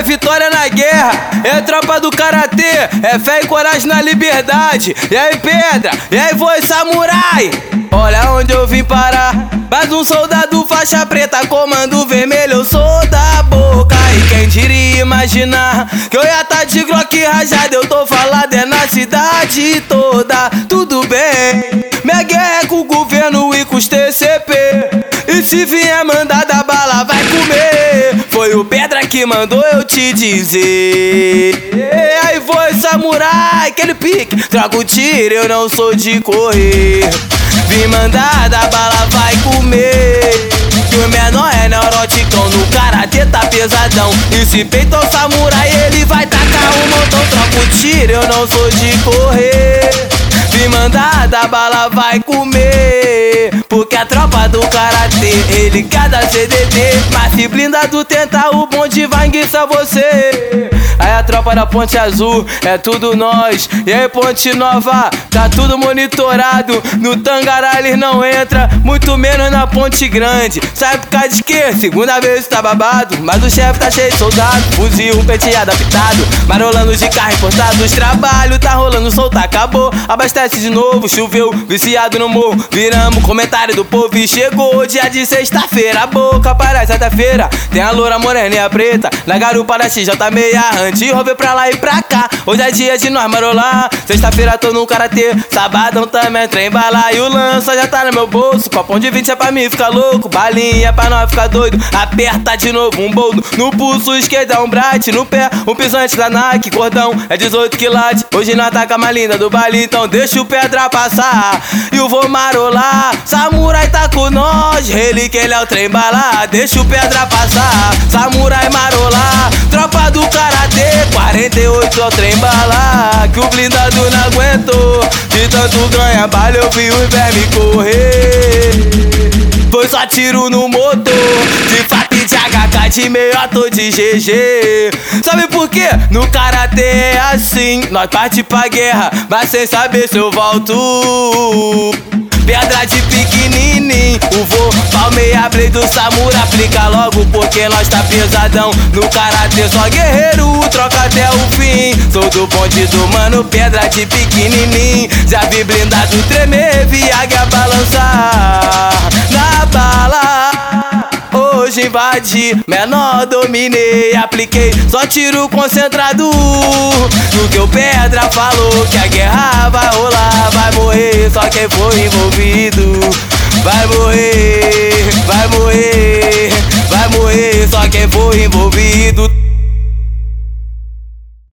é vitória na guerra, é tropa do karatê, é fé e coragem na liberdade. E aí, pedra, e aí, foi samurai. Olha onde eu vim parar. Mais um soldado faixa preta, comando vermelho, eu sou da boca. E quem diria imaginar que eu ia tá de Glock rajado? Eu tô falado é na cidade toda, tudo bem. Minha guerra é com o governo e com os TCP. E se vier mandada bala, que mandou eu te dizer. Aí foi samurai, aquele pique. Troca o tiro, eu não sou de correr. Vim mandada, bala vai comer. Que o menor é neuroticão, no karatê tá pesadão. E se peitou samurai, ele vai tacar um montão. Troca o tiro, eu não sou de correr. Vim mandada, bala vai comer. Porque a tropa do karatê, ele cada CDD. Mas se blindado tenta, o bonde vai enguiçar você. A tropa da Ponte Azul é tudo nós. E aí, Ponte Nova, tá tudo monitorado. No Tangará eles não entra, muito menos na Ponte Grande. Sabe por causa de quê? Segunda vez tá babado. Mas o chefe tá cheio de soldado. Fuzil, pente adaptado. Marolando de carro importado. Os trabalhos tá rolando solto, acabou. Abastece de novo, choveu, viciado no morro. Viramos comentário do povo e chegou dia de sexta-feira. A boca para sexta-feira. Tem a loura morena e a preta. Na garupa da XJ6 rover pra lá e pra cá. Hoje é dia de nós marolar. Sexta-feira tô no karatê. Sabadão também trem bala. E o lança já tá no meu bolso. Copão de 20 é pra mim ficar louco. Balinha é pra nós ficar doido. Aperta de novo um boldo. No pulso esquerdo é um bright. No pé, um pisante da Nike. Cordão é 18 quilates. Hoje nós tá com a mais linda do baile. Então deixa o pedra passar. E o vou marolar. Samurai tá com nós. Ele que ele é o trem bala. Deixa o pedra passar. Samurai 48 ao trem bala Que o blindado não aguentou. De tanto ganha bala eu vi o verme correr. Foi só tiro no motor De fato de HK de meia tô de GG Sabe por quê? No karatê é assim Nós parte pra guerra Mas sem saber se eu volto. Pedra de pequenininho O vô palmeia play do Samura Aplica logo porque nós tá pesadão No karatê. Só guerreiro Troca até o fim. Sou do bonde do mano Pedra de pequenininho. Já vi blindado tremer Vi águia balançar Na bala. Hoje invadi, menor dominei, apliquei, só tiro concentrado. No que o Pedra falou que a guerra vai rolar, vai morrer, só quem for envolvido. Vai morrer, quem for envolvido.